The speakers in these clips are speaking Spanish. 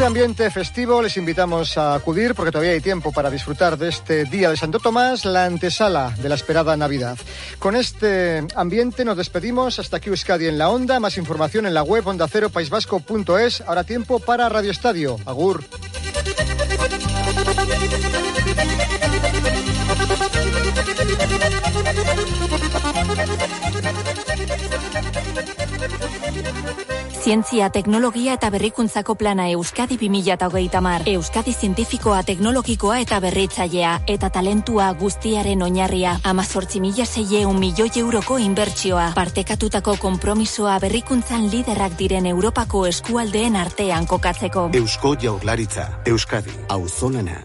este ambiente festivo les invitamos a acudir, porque todavía hay tiempo para disfrutar de este Día de Santo Tomás, la antesala de la esperada Navidad. Con este ambiente nos despedimos. Hasta aquí Euskadi en la Onda. Más información en la web ondaceropaisvasco.es. Ahora tiempo para Radio Estadio. Agur. Zientzia, teknologia eta berrikuntzako plana Euskadi 2030 mar. Euskadi zientifikoa, teknologikoa eta berritzailea. Eta talentua guztiaren oinarria. Amazortzi mila zeieun milioi euroko inbertsioa. Partekatutako kompromisoa berrikuntzan liderrak diren Europako eskualdeen artean kokatzeko. Eusko jaurlaritza. Euskadi. Auzolana.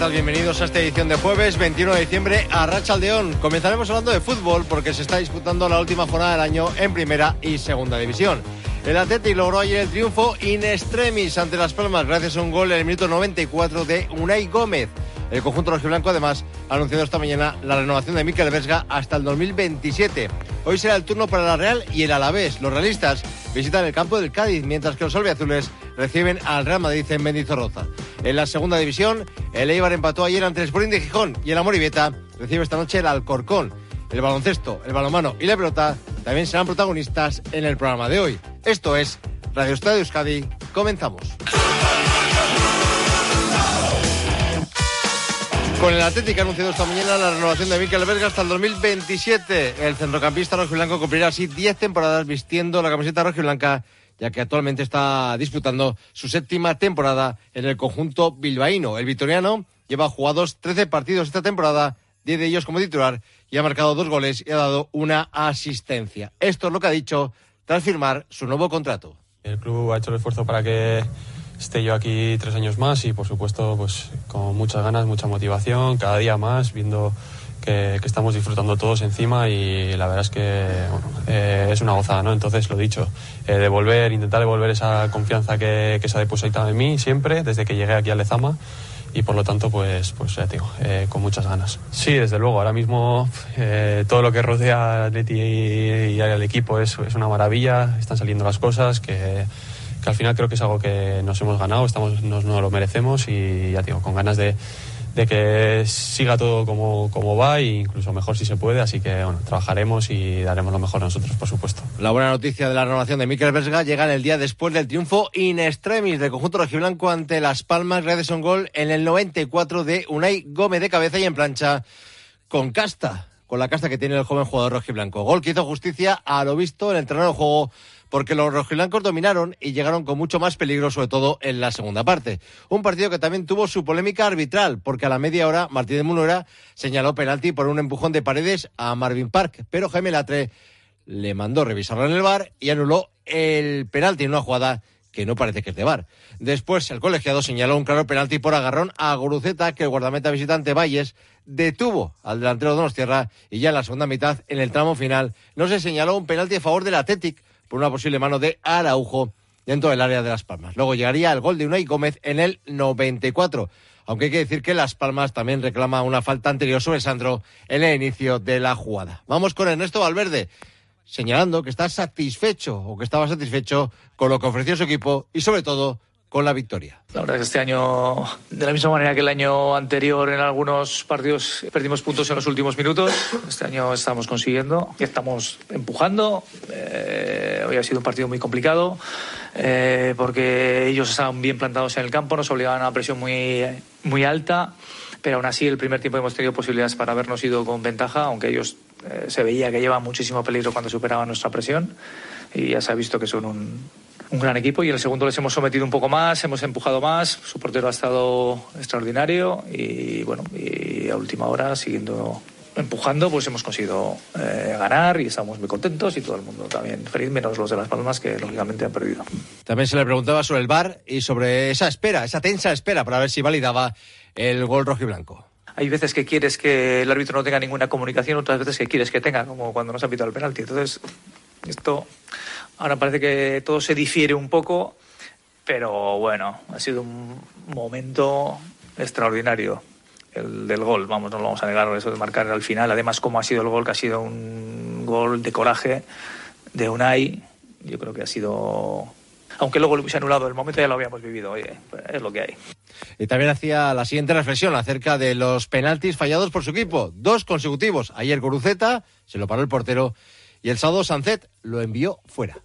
Tal? Bienvenidos a esta edición de jueves 21 de diciembre a Rachaldeón. Comenzaremos hablando de fútbol porque se está disputando la última jornada del año en primera y segunda división. El Atleti logró ayer el triunfo in extremis ante Las Palmas gracias a un gol en el minuto 94 de Unai Gómez. El conjunto rojiblanco además ha anunciado esta mañana la renovación de Mikel Vesga hasta el 2027. Hoy será el turno para la Real y el Alavés. Los realistas visitan el campo del Cádiz, mientras que los albiazules reciben al Real Madrid en Mendizorroza. En la segunda división, el Eibar empató ayer ante el Sporting de Gijón y el Amoribeta recibe esta noche el Alcorcón. El baloncesto, el balonmano y la pelota también serán protagonistas en el programa de hoy. Esto es Radio Estadio Euskadi. Comenzamos. Con el Atlético ha anunciado esta mañana la renovación de Mikel Berga hasta el 2027. El centrocampista rojiblanco cumplirá así 10 temporadas vistiendo la camiseta rojiblanca, ya que actualmente está disputando su séptima temporada en el conjunto bilbaíno. El vitoriano lleva jugados 13 partidos esta temporada, 10 de ellos como titular, y ha marcado dos goles y ha dado una asistencia. Esto es lo que ha dicho tras firmar su nuevo contrato. El club ha hecho el esfuerzo para que esté yo aquí tres años más y por supuesto pues con muchas ganas, mucha motivación, cada día más, viendo que, estamos disfrutando todos encima y la verdad es que eh, es una gozada, ¿no? Entonces lo dicho, eh, devolver, intentar devolver esa confianza que, se ha depositado en mí siempre desde que llegué aquí a Lezama y por lo tanto pues pues ya te digo eh, con muchas ganas sí desde luego ahora mismo todo lo que rodea a Atleti y, al equipo es, es una maravilla están saliendo las cosas que que al final creo que es algo que nos hemos ganado, estamos, nos, nos lo merecemos y ya digo, con ganas de, de que siga todo como, como va e incluso mejor si se puede, así que bueno, trabajaremos y daremos lo mejor nosotros, por supuesto. La buena noticia de la renovación de Mikel Vesga llega en el día después del triunfo in extremis del conjunto rojiblanco ante Las Palmas, gracias a un gol en el 94 de Unai Gómez de cabeza y en plancha con casta, con la casta que tiene el joven jugador rojiblanco. Gol que hizo justicia a lo visto en el terreno de juego porque los rojiblancos dominaron y llegaron con mucho más peligro, sobre todo en la segunda parte. Un partido que también tuvo su polémica arbitral, porque a la media hora Martínez Munera señaló penalti por un empujón de paredes a Marvin Park, pero Jaime Latre le mandó revisarlo en el bar y anuló el penalti en una jugada que no parece que es de bar. Después el colegiado señaló un claro penalti por agarrón a Guruceta que el guardameta visitante Valles detuvo al delantero Donostierra y ya en la segunda mitad, en el tramo final, no se señaló un penalti a favor del Athletic por una posible mano de Araujo dentro del área de Las Palmas. Luego llegaría el gol de Unai Gómez en el 94. Aunque hay que decir que Las Palmas también reclama una falta anterior sobre Sandro en el inicio de la jugada. Vamos con Ernesto Valverde, señalando que está satisfecho o que estaba satisfecho con lo que ofreció su equipo y sobre todo con la victoria. La verdad es que este año, de la misma manera que el año anterior, en algunos partidos perdimos puntos en los últimos minutos. Este año estamos consiguiendo, estamos empujando. Eh, hoy ha sido un partido muy complicado eh, porque ellos estaban bien plantados en el campo, nos obligaban a una presión muy, muy alta. Pero aún así, el primer tiempo hemos tenido posibilidades para habernos ido con ventaja, aunque ellos eh, se veía que llevan muchísimo peligro cuando superaban nuestra presión. Y ya se ha visto que son un, un gran equipo y en el segundo les hemos sometido un poco más, hemos empujado más, su portero ha estado extraordinario y bueno, y a última hora siguiendo empujando, pues hemos conseguido eh, ganar y estamos muy contentos y todo el mundo también feliz, menos los de Las Palmas que lógicamente han perdido. También se le preguntaba sobre el VAR y sobre esa espera, esa tensa espera para ver si validaba el gol rojo y blanco. Hay veces que quieres que el árbitro no tenga ninguna comunicación, otras veces que quieres que tenga, como cuando nos ha pitado el penalti. Entonces, esto ahora parece que todo se difiere un poco, pero bueno, ha sido un momento extraordinario el del gol, vamos, no lo vamos a negar, eso de marcar al final, además como ha sido el gol, que ha sido un gol de coraje de Unai, yo creo que ha sido, aunque luego lo hubiese anulado, el momento ya lo habíamos vivido, oye, es lo que hay. Y también hacía la siguiente reflexión acerca de los penaltis fallados por su equipo, dos consecutivos, ayer Goruceta, se lo paró el portero, y el sábado Sancet lo envió fuera.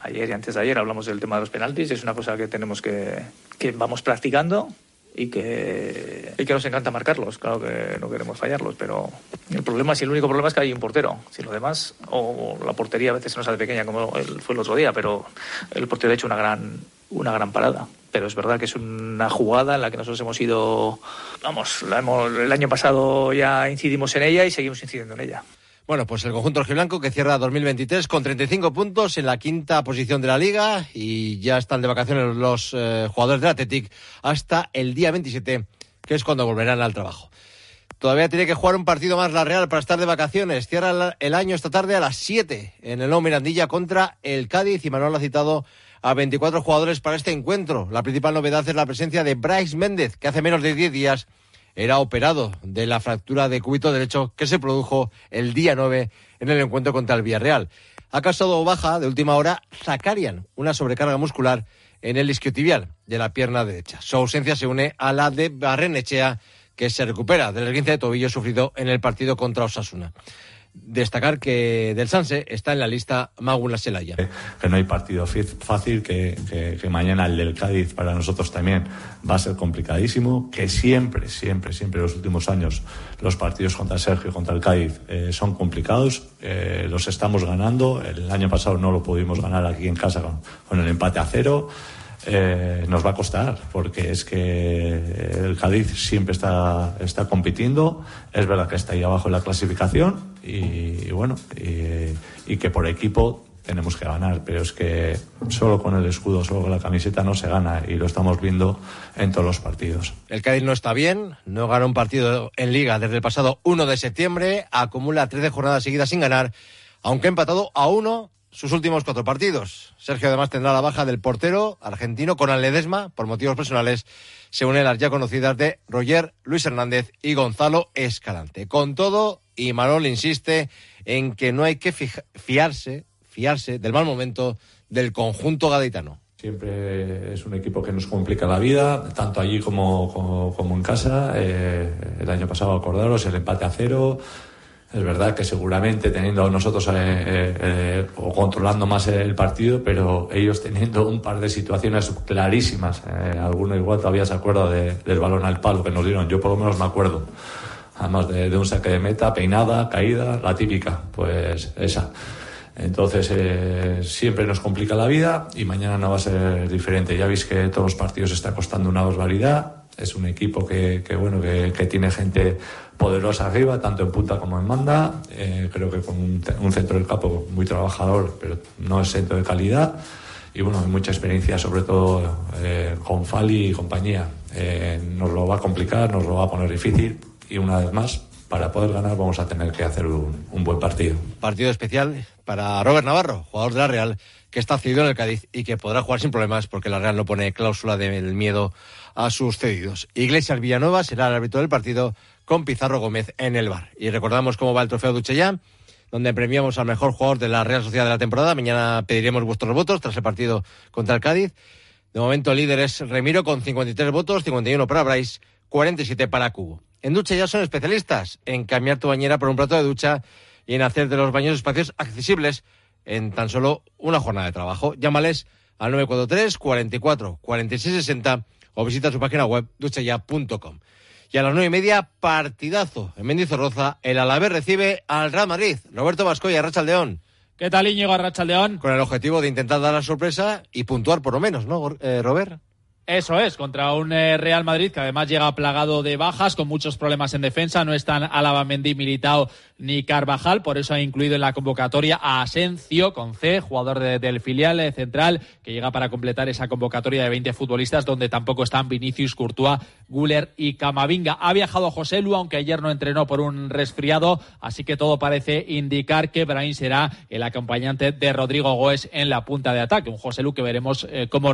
Ayer y antes de ayer hablamos del tema de los penaltis, es una cosa que tenemos que, que vamos practicando y que, y que nos encanta marcarlos, claro que no queremos fallarlos, pero el problema, si el único problema es que hay un portero, si lo demás, o la portería a veces se nos hace pequeña como fue el otro día, pero el portero ha hecho una gran, una gran parada. Pero es verdad que es una jugada en la que nosotros hemos ido, vamos, la hemos, el año pasado ya incidimos en ella y seguimos incidiendo en ella. Bueno, pues el conjunto rojiblanco que cierra 2023 con 35 puntos en la quinta posición de la liga y ya están de vacaciones los eh, jugadores del Athletic hasta el día 27, es cuando volverán al trabajo. Todavía tiene que jugar un partido más la Real para estar de vacaciones. Cierra el año esta tarde a las 7 en el No Mirandilla contra el Cádiz y Manuel ha citado a 24 jugadores para este encuentro. La principal novedad es la presencia de Bryce Méndez, que hace menos de 10 días era operado de la fractura de cúbito derecho que se produjo el día 9 en el encuentro contra el Villarreal. Ha causado baja de última hora Zakarian, una sobrecarga muscular en el isquiotibial de la pierna derecha. Su ausencia se une a la de Barrenechea, que se recupera del esguince de tobillo sufrido en el partido contra Osasuna destacar que Del Sanse está en la lista Magula Selaya. Que no hay partido fácil, que, que, mañana el del Cádiz para nosotros también va a ser complicadísimo, que siempre, siempre, siempre en los últimos años los partidos contra Sergio y contra el Cádiz eh, son complicados, eh, los estamos ganando, el año pasado no lo pudimos ganar aquí en casa con, con el empate a cero. Eh, nos va a costar, porque es que el Cádiz siempre está, está compitiendo, es verdad que está ahí abajo en la clasificación y, bueno, y, que por equipo tenemos que ganar, pero es que solo con el escudo, solo con la camiseta no se gana y lo estamos viendo en todos los partidos. El Cádiz no está bien, no gana un partido en liga desde el pasado 1 de septiembre, acumula 13 jornadas seguidas sin ganar, aunque ha empatado a uno sus últimos cuatro partidos. Sergio además tendrá la baja del portero argentino Conan Ledesma por motivos personales. Se une las ya conocidas de Roger, Luis Hernández y Gonzalo Escalante. Con todo, y Marol insiste en que no hay que fiarse, fiarse del mal momento del conjunto gaditano. Siempre es un equipo que nos complica la vida, tanto allí como, como, en casa. Eh, el año pasado, acordaros, el empate a cero es verdad que seguramente teniendo nosotros eh, eh, eh, o controlando más el partido, pero ellos teniendo un par de situaciones clarísimas. alguno igual todavía se acuerda del balón al palo que nos dieron. Yo por lo menos me acuerdo. Además de, un saque de meta, peinada, caída, la típica. Pues esa. Entonces siempre nos complica la vida y mañana no va a ser diferente. Ya veis que todos los partidos está costando una barbaridad. Es un equipo que, bueno que tiene gente poderosa arriba, tanto en punta como en manda. Eh, creo que con un, centro del campo muy trabajador, pero no es centro de calidad. Y bueno, hay mucha experiencia, sobre todo eh, con Fali y compañía. Eh, nos lo va a complicar, nos lo va a poner difícil y una vez más, para poder ganar vamos a tener que hacer un, un buen partido. Partido especial para Robert Navarro, jugador de la Real, que está cedido en el Cádiz y que podrá jugar sin problemas porque la Real no pone cláusula del miedo a sus cedidos. Iglesias Villanueva será el árbitro del partido con Pizarro Gómez en el bar. Y recordamos cómo va el trofeo Duchellán, donde premiamos al mejor jugador de la Real Sociedad de la temporada. Mañana pediremos vuestros votos tras el partido contra el Cádiz. De momento el líder es Remiro con 53 votos, 51 para Bryce, 47 para Cubo. En ducha ya son especialistas en cambiar tu bañera por un plato de ducha y en hacer de los baños espacios accesibles en tan solo una jornada de trabajo. Llámales al 943 44 46 60 o visita su página web duchaya.com. Y a las nueve y media, partidazo. En Mendizorroza, el Alavés recibe al Real Madrid. Roberto Vascoya, Rachaldeón. ¿Qué tal, Íñigo Rachaldeón? Con el objetivo de intentar dar la sorpresa y puntuar por lo menos, ¿no, eh, Robert? Eso es, contra un eh, Real Madrid que además llega plagado de bajas, con muchos problemas en defensa. No están Álava, Mendy, Militao ni Carvajal, por eso ha incluido en la convocatoria a Asencio con C, jugador del filial eh, central, que llega para completar esa convocatoria de 20 futbolistas, donde tampoco están Vinicius, Courtois, Guller y Camavinga. Ha viajado José Lu, aunque ayer no entrenó por un resfriado, así que todo parece indicar que Brahim será el acompañante de Rodrigo Goes en la punta de ataque. Un José Lu que veremos eh, cómo,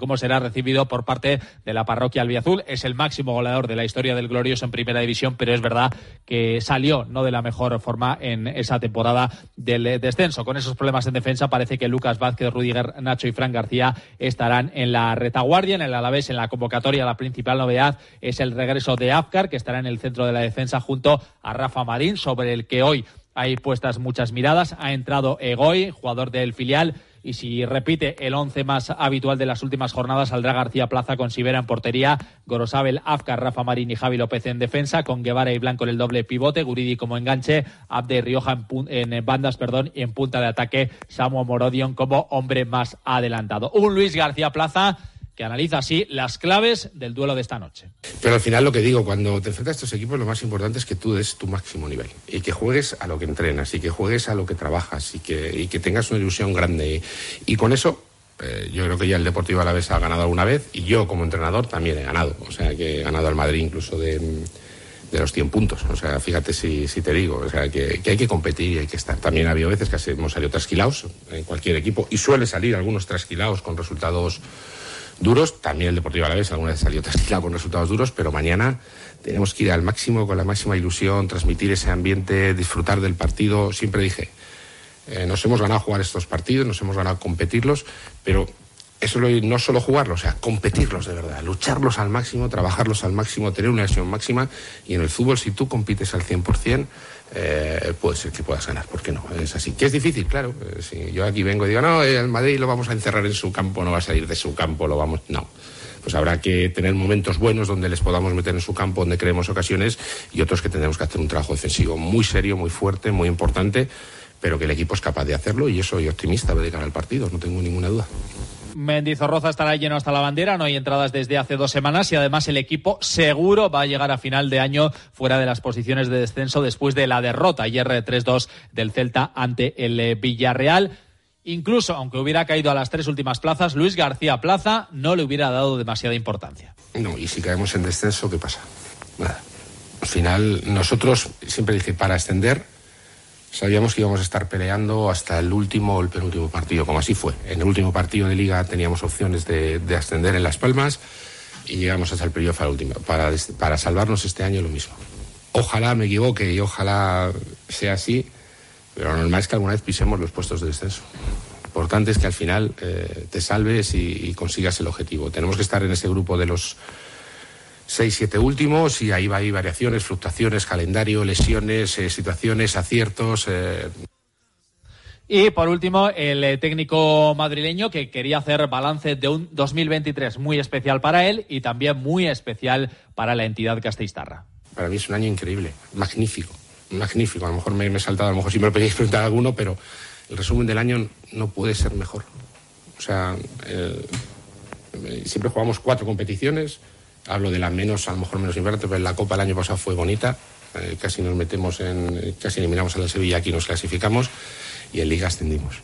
cómo será recibido por parte de la parroquia albiazul. Es el máximo goleador de la historia del Glorioso en primera división, pero es verdad que salió no de la mejor forma en esa temporada del descenso. Con esos problemas en defensa, parece que Lucas Vázquez, Rudiger, Nacho y Fran García estarán en la retaguardia, en el Alavés, en la convocatoria. La principal novedad es el regreso de Afkar, que estará en el centro de la defensa junto a Rafa Marín, sobre el que hoy hay puestas muchas miradas. Ha entrado Egoy, jugador del filial y si repite el once más habitual de las últimas jornadas, saldrá García Plaza con Sibera en portería, Gorosabel, Afkar, Rafa Marín y Javi López en defensa, con Guevara y Blanco en el doble pivote, Guridi como enganche, Abde Rioja en, bandas perdón, y en punta de ataque, Samuel Morodion como hombre más adelantado. Un Luis García Plaza que analiza así las claves del duelo de esta noche. Pero al final lo que digo, cuando te enfrentas a estos equipos, lo más importante es que tú des tu máximo nivel y que juegues a lo que entrenas y que juegues a lo que trabajas y que, y que tengas una ilusión grande. Y, con eso eh, yo creo que ya el Deportivo Alavés ha ganado alguna vez y yo como entrenador también he ganado. O sea, que he ganado al Madrid incluso de, los 100 puntos. O sea, fíjate si, si te digo. O sea, que, que, hay que competir y hay que estar. También ha habido veces que hemos salido trasquilados en cualquier equipo y suele salir algunos trasquilados con resultados duros. También el Deportivo Alavés alguna vez salió trasquilado con resultados duros, pero mañana tenemos que ir al máximo, con la máxima ilusión, transmitir ese ambiente, disfrutar del partido. Siempre dije, eh, nos hemos ganado jugar estos partidos, nos hemos ganado competirlos, pero eso no solo jugarlos, o sea, competirlos de verdad, lucharlos al máximo, trabajarlos al máximo, tener una lesión máxima. Y en el fútbol, si tú compites al 100%, eh, puede ser que puedas ganar, ¿por qué no? Es así. Que es difícil, claro. Eh, si yo aquí vengo y digo, no, el Madrid lo vamos a encerrar en su campo, no va a salir de su campo, lo vamos. No. Pues habrá que tener momentos buenos donde les podamos meter en su campo, donde creemos ocasiones, y otros que tendremos que hacer un trabajo defensivo muy serio, muy fuerte, muy importante, pero que el equipo es capaz de hacerlo, y eso soy optimista de cara al partido, no tengo ninguna duda. Mendizorroza estará lleno hasta la bandera, no hay entradas desde hace dos semanas y además el equipo seguro va a llegar a final de año fuera de las posiciones de descenso después de la derrota ayer 3-2 del Celta ante el eh, Villarreal. Incluso, aunque hubiera caído a las tres últimas plazas, Luis García Plaza no le hubiera dado demasiada importancia. No, y si caemos en descenso, ¿qué pasa? Nada. Al final, nosotros, siempre dije, para ascender Sabíamos que íbamos a estar peleando hasta el último o el penúltimo partido, como así fue. En el último partido de liga teníamos opciones de, ascender en Las Palmas y llegamos hasta el periodo para, para, salvarnos este año lo mismo. Ojalá me equivoque y ojalá sea así, pero lo normal es que alguna vez pisemos los puestos de descenso. Lo importante es que al final eh, te salves y consigas el objetivo. Tenemos que estar en ese grupo de los seis, siete últimos y ahí va hay variaciones, fluctuaciones, calendario, lesiones, eh, situaciones, aciertos. Eh. Y por último, el eh, técnico madrileño que quería hacer balance de un 2023 muy especial para él y también muy especial para la entidad castellistarra. Para mí es un año increíble, magnífico, magnífico. A lo mejor me, he saltado, a lo mejor si me lo pedís preguntar a alguno, pero el resumen del año no puede ser mejor. O sea, siempre jugamos cuatro competiciones, Hablo de la menos, a lo mejor menos importante, pero la Copa el año pasado fue bonita. Eh, casi nos metemos en. casi eliminamos a la Sevilla, aquí nos clasificamos y en Liga ascendimos.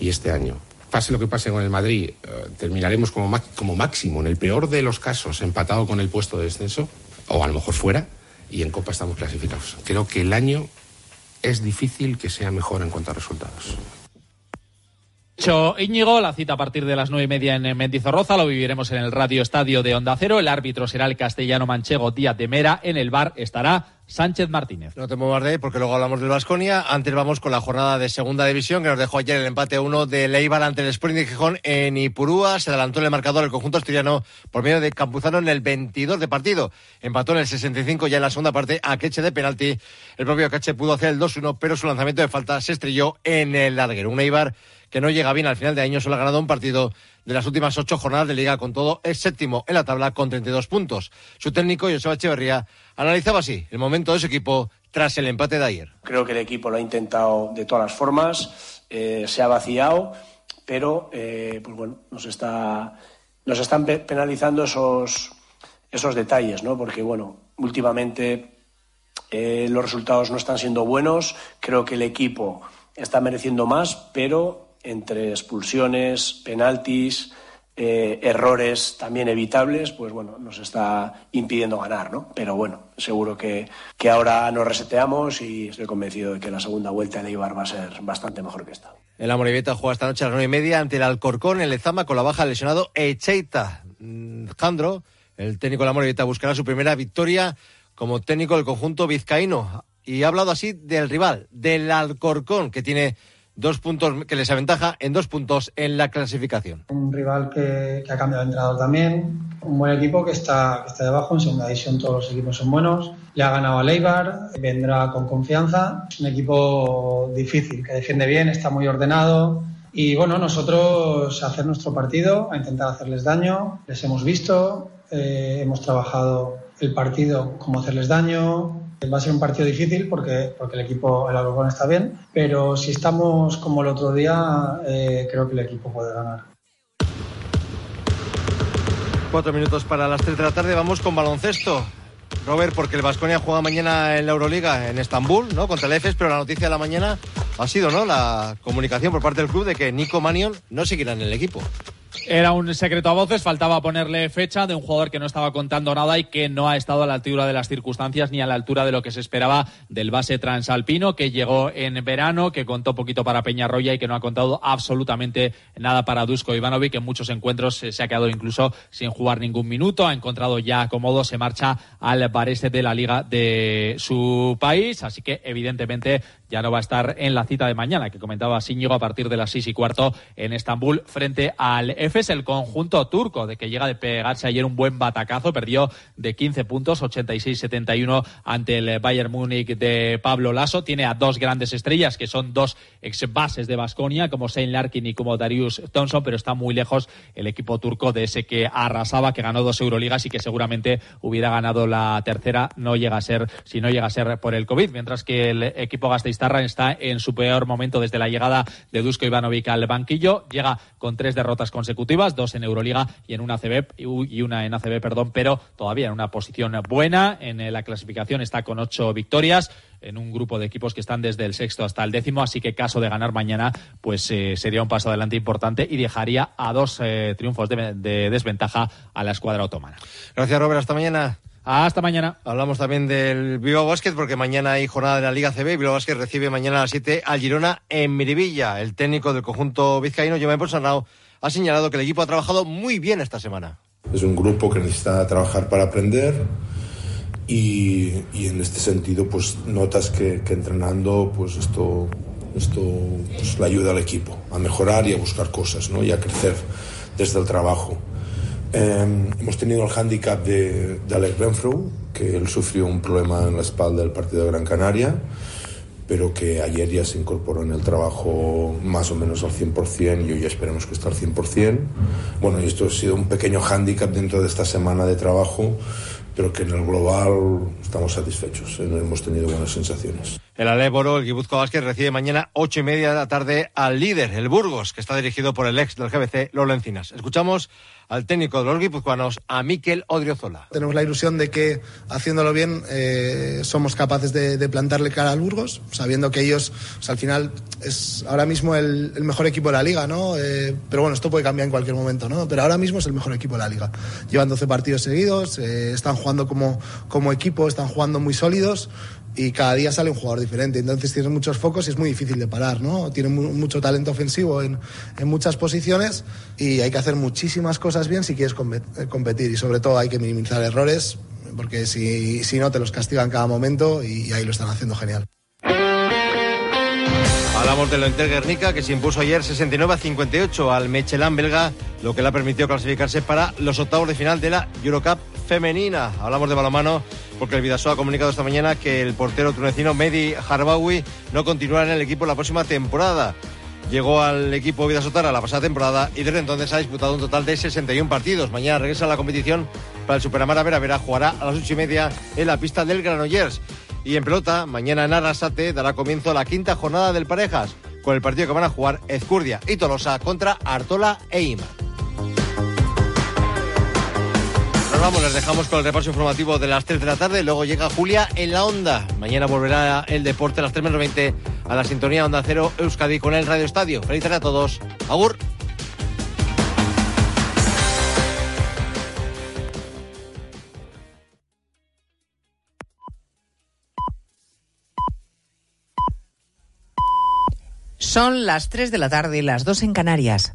Y este año, pase lo que pase con el Madrid, eh, terminaremos como, como máximo, en el peor de los casos, empatado con el puesto de descenso, o a lo mejor fuera, y en Copa estamos clasificados. Creo que el es difícil que sea mejor en cuanto a resultados. Dicho la cita a partir de las nueve y media en Mendizorroza, lo viviremos en el Radio Estadio de Onda Cero. El árbitro será el castellano manchego Díaz de Mera. En el bar estará Sánchez Martínez. No te muevas de ahí porque luego hablamos del Vasconia. Antes vamos con la jornada de segunda división que nos dejó ayer el empate 1 de Leibar ante el Sporting de Gijón en Ipurúa. Se adelantó el marcador el conjunto asturiano por medio de Campuzano en el 22 de partido. Empató en el 65 ya en la segunda parte a Queche de penalti. El propio Queche pudo hacer el 2-1 pero su lanzamiento de falta se estrelló en el larguero. Un Eibar que no llega bien al final de año, solo ha ganado un partido de las últimas ocho jornadas de liga con todo, es séptimo en la tabla con 32 puntos. Su técnico, Joseba Echeverría, analizaba así el momento de su equipo tras el empate de ayer. Creo que el equipo lo ha intentado de todas las formas, eh, se ha vaciado, pero eh, pues bueno, nos está nos están penalizando esos, esos detalles, ¿no? Porque, bueno, últimamente eh, los resultados no están siendo buenos. Creo que el equipo está mereciendo más, pero entre expulsiones, penaltis, eh, errores también evitables, pues bueno, nos está impidiendo ganar, ¿no? Pero bueno, seguro que, que ahora nos reseteamos y estoy convencido de que la segunda vuelta de Ibar va a ser bastante mejor que esta. El Amorebieta juega esta noche a las nueve y media ante el Alcorcón en Lezama con la baja lesionado Echeita. Mm, Jandro, el técnico de la Amorebieta, buscará su primera victoria como técnico del conjunto vizcaíno. Y ha hablado así del rival, del Alcorcón, que tiene dos puntos que les aventaja en dos puntos en la clasificación. Un rival que, ha cambiado de entrenador también, un buen equipo que está, que está debajo, en segunda división todos los equipos son buenos, le ha ganado a Leibar, vendrá con confianza, es un equipo difícil, que defiende bien, está muy ordenado, y bueno, nosotros hacer nuestro partido, a intentar hacerles daño, les hemos visto, eh, hemos trabajado el partido, cómo hacerles daño, Va a ser un partido difícil porque, porque el equipo, el Alcorcón está bien, pero si estamos como el otro día, eh, creo que el equipo puede ganar. Cuatro minutos para las tres de la tarde, vamos con baloncesto. Robert, porque el Vasconia juega mañana en la Euroliga en Estambul, ¿no? Contra el EFES, pero la noticia de la mañana ha sido, ¿no? La comunicación por parte del club de que Nico Manion no seguirá en el equipo. Era un secreto a voces, faltaba ponerle fecha de un jugador que no estaba contando nada y que no ha estado a la altura de las circunstancias ni a la altura de lo que se esperaba del base transalpino, que llegó en verano, que contó poquito para Peñarroya y que no ha contado absolutamente nada para Dusko Ivanovic, que en muchos encuentros se ha quedado incluso sin jugar ningún minuto, ha encontrado ya acomodo, se marcha al Varese de la liga de su país, así que evidentemente ya no va a estar en la cita de mañana, que comentaba Síñigo a partir de las seis y cuarto en Estambul frente al Efes, el conjunto turco, de que llega de pegarse ayer un buen batacazo, perdió de 15 puntos, 86-71 ante el Bayern Múnich de Pablo Lasso. Tiene a dos grandes estrellas, que son dos ex bases de Basconia, como Shane Larkin y como Darius Thompson, pero está muy lejos el equipo turco de ese que arrasaba, que ganó dos Euroligas y que seguramente hubiera ganado la tercera, no llega a ser, si no llega a ser por el COVID, mientras que el equipo Gasteiz Starra está en su peor momento desde la llegada de Dusko Ivanovic al banquillo. Llega con tres derrotas consecutivas, dos en Euroliga y en una ACB y una en ACB, perdón, pero todavía en una posición buena. En la clasificación está con ocho victorias en un grupo de equipos que están desde el sexto hasta el décimo, así que caso de ganar mañana, pues eh, sería un paso adelante importante y dejaría a dos eh, triunfos de, de, desventaja a la escuadra otomana. Gracias, Robert. Hasta mañana. Hasta mañana. Hablamos también del Bilbao Basket porque mañana hay jornada de la Liga CB. Bilbao Basket recibe mañana a las 7 al Girona en Miribilla. El técnico del conjunto vizcaíno, José Ponsanao, ha señalado que el equipo ha trabajado muy bien esta semana. Es un grupo que necesita trabajar para aprender y, en este sentido pues notas que, entrenando pues esto, esto pues, le ayuda al equipo a mejorar y a buscar cosas ¿no? y a crecer desde el trabajo. Eh, hemos tenido el hándicap de, de Alex Renfrew, que él sufrió un problema en la espalda del partido de Gran Canaria, pero que ayer ya se incorporó en el trabajo más o menos al 100% y hoy ya esperemos que esté al 100%. Bueno, y esto ha sido un pequeño hándicap dentro de esta semana de trabajo, pero que en el global estamos satisfechos, ¿eh? hemos tenido buenas sensaciones. El Aléboro, el Guipúzcoa Vázquez, recibe mañana ocho y media de la tarde al líder, el Burgos, que está dirigido por el ex del GBC, Lolo Encinas. Escuchamos al técnico de los guipuzcoanos, a Miquel Odriozola. Tenemos la ilusión de que haciéndolo bien eh, somos capaces de, plantarle cara al Burgos, sabiendo que ellos al final es ahora mismo el, mejor equipo de la liga, ¿no? Eh, pero bueno, esto puede cambiar en cualquier momento, ¿no? Pero ahora mismo es el mejor equipo de la liga. Llevan 12 partidos seguidos, eh, están jugando como, como equipo, están jugando muy sólidos y cada día sale un jugador diferente. Entonces tienen muchos focos y es muy difícil de parar, ¿no? Tienen mucho talento ofensivo en, en, muchas posiciones y hay que hacer muchísimas cosas bien si quieres eh, competir y sobre todo hay que minimizar errores porque si, si no te los castigan cada momento y ahí lo están haciendo genial. Hablamos del Enter Guernica, que se impuso ayer 69 a 58 al Mechelán belga, lo que le ha permitido clasificarse para los octavos de final de la Eurocup femenina. Hablamos de balomano porque el Vidasoa ha comunicado esta mañana que el portero tunecino Mehdi Harbawi no continuará en el equipo la próxima temporada. Llegó al equipo Vidasotara la pasada temporada y desde entonces ha disputado un total de 61 partidos. Mañana regresa a la competición para el Superamara Vera Vera. Jugará a las ocho y media en la pista del Granollers. Y en pelota, mañana en Arrasate dará comienzo la quinta jornada del Parejas, con el partido que van a jugar Ezcurdia y Tolosa contra Artola e Ima. Vamos, les dejamos con el repaso informativo de las 3 de la tarde. Luego llega Julia en la onda. Mañana volverá el deporte a las 3 menos 20 a la sintonía Onda Cero Euskadi con el Radio Estadio. Feliz tarde a todos. Agur. Son las 3 de la tarde y las 2 en Canarias.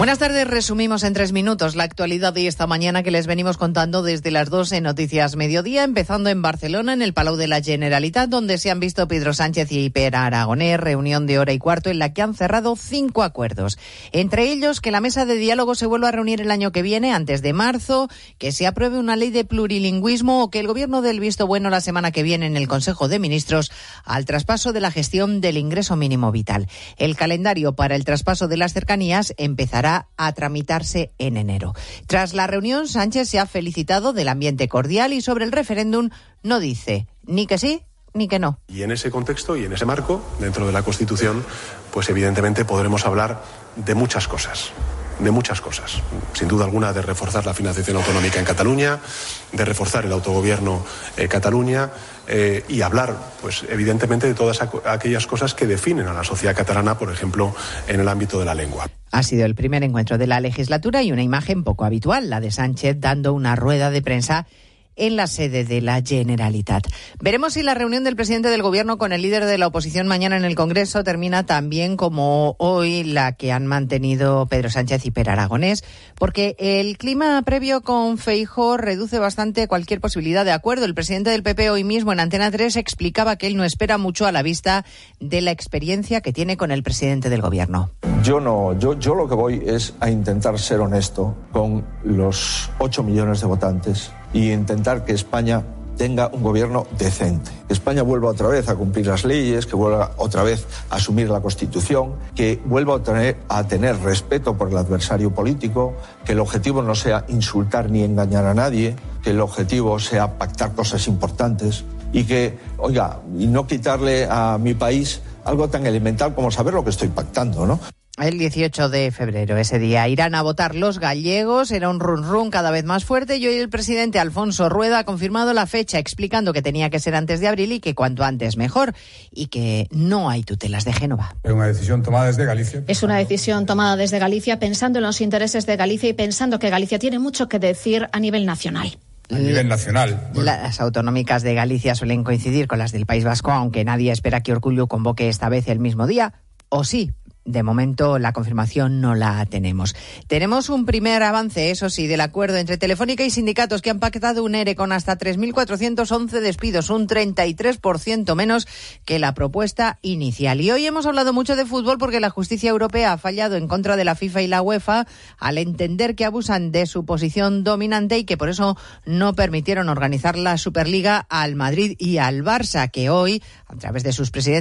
Buenas tardes, resumimos en tres minutos la actualidad de esta mañana que les venimos contando desde las dos en Noticias Mediodía, empezando en Barcelona, en el Palau de la Generalitat, donde se han visto Pedro Sánchez y Pera Aragonés, reunión de hora y cuarto en la que han cerrado cinco acuerdos. Entre ellos, que la mesa de diálogo se vuelva a reunir el año que viene, antes de marzo, que se apruebe una ley de plurilingüismo o que el gobierno dé el visto bueno la semana que viene en el Consejo de Ministros al traspaso de la gestión del ingreso mínimo vital. El calendario para el traspaso de las cercanías empezará a tramitarse en enero. Tras la reunión, Sánchez se ha felicitado del ambiente cordial y sobre el referéndum no dice ni que sí ni que no. Y en ese contexto y en ese marco, dentro de la Constitución, pues evidentemente podremos hablar de muchas cosas de muchas cosas. Sin duda alguna de reforzar la financiación autonómica en Cataluña, de reforzar el autogobierno en Cataluña eh, y hablar, pues evidentemente, de todas aquellas cosas que definen a la sociedad catalana, por ejemplo, en el ámbito de la lengua. Ha sido el primer encuentro de la legislatura y una imagen poco habitual, la de Sánchez dando una rueda de prensa en la sede de la Generalitat. Veremos si la reunión del presidente del Gobierno con el líder de la oposición mañana en el Congreso termina también como hoy la que han mantenido Pedro Sánchez y Per Aragonés, porque el clima previo con Feijo reduce bastante cualquier posibilidad de acuerdo. El presidente del PP hoy mismo en Antena 3 explicaba que él no espera mucho a la vista de la experiencia que tiene con el presidente del Gobierno. Yo no, yo, yo lo que voy es a intentar ser honesto con los 8 millones de votantes y intentar que España tenga un gobierno decente. Que España vuelva otra vez a cumplir las leyes, que vuelva otra vez a asumir la Constitución, que vuelva a tener, respeto por el adversario político, que el objetivo no sea insultar ni engañar a nadie, que el objetivo sea pactar cosas importantes y que, oiga, y no quitarle a mi país algo tan elemental como saber lo que estoy pactando, ¿no? El 18 de febrero, ese día, irán a votar los gallegos. Era un run run cada vez más fuerte y hoy el presidente Alfonso Rueda ha confirmado la fecha, explicando que tenía que ser antes de abril y que cuanto antes mejor y que no hay tutelas de Génova. Es una decisión tomada desde Galicia. Es una decisión tomada desde Galicia pensando en los intereses de Galicia y pensando que Galicia tiene mucho que decir a nivel nacional. A nivel nacional. Las autonómicas de Galicia suelen coincidir con las del País Vasco, aunque nadie espera que Orgullo convoque esta vez el mismo día. O sí, de momento la confirmación no la tenemos. Tenemos un primer avance, eso sí, del acuerdo entre Telefónica y sindicatos que han pactado un ERE con hasta 3.411 despidos, un 33% menos que la propuesta inicial. Y hoy hemos hablado mucho de fútbol porque la justicia europea ha fallado en contra de la FIFA y la UEFA al entender que abusan de su posición dominante y que por eso no permitieron organizar la Superliga al Madrid y al Barça, que hoy, a través de sus presidentes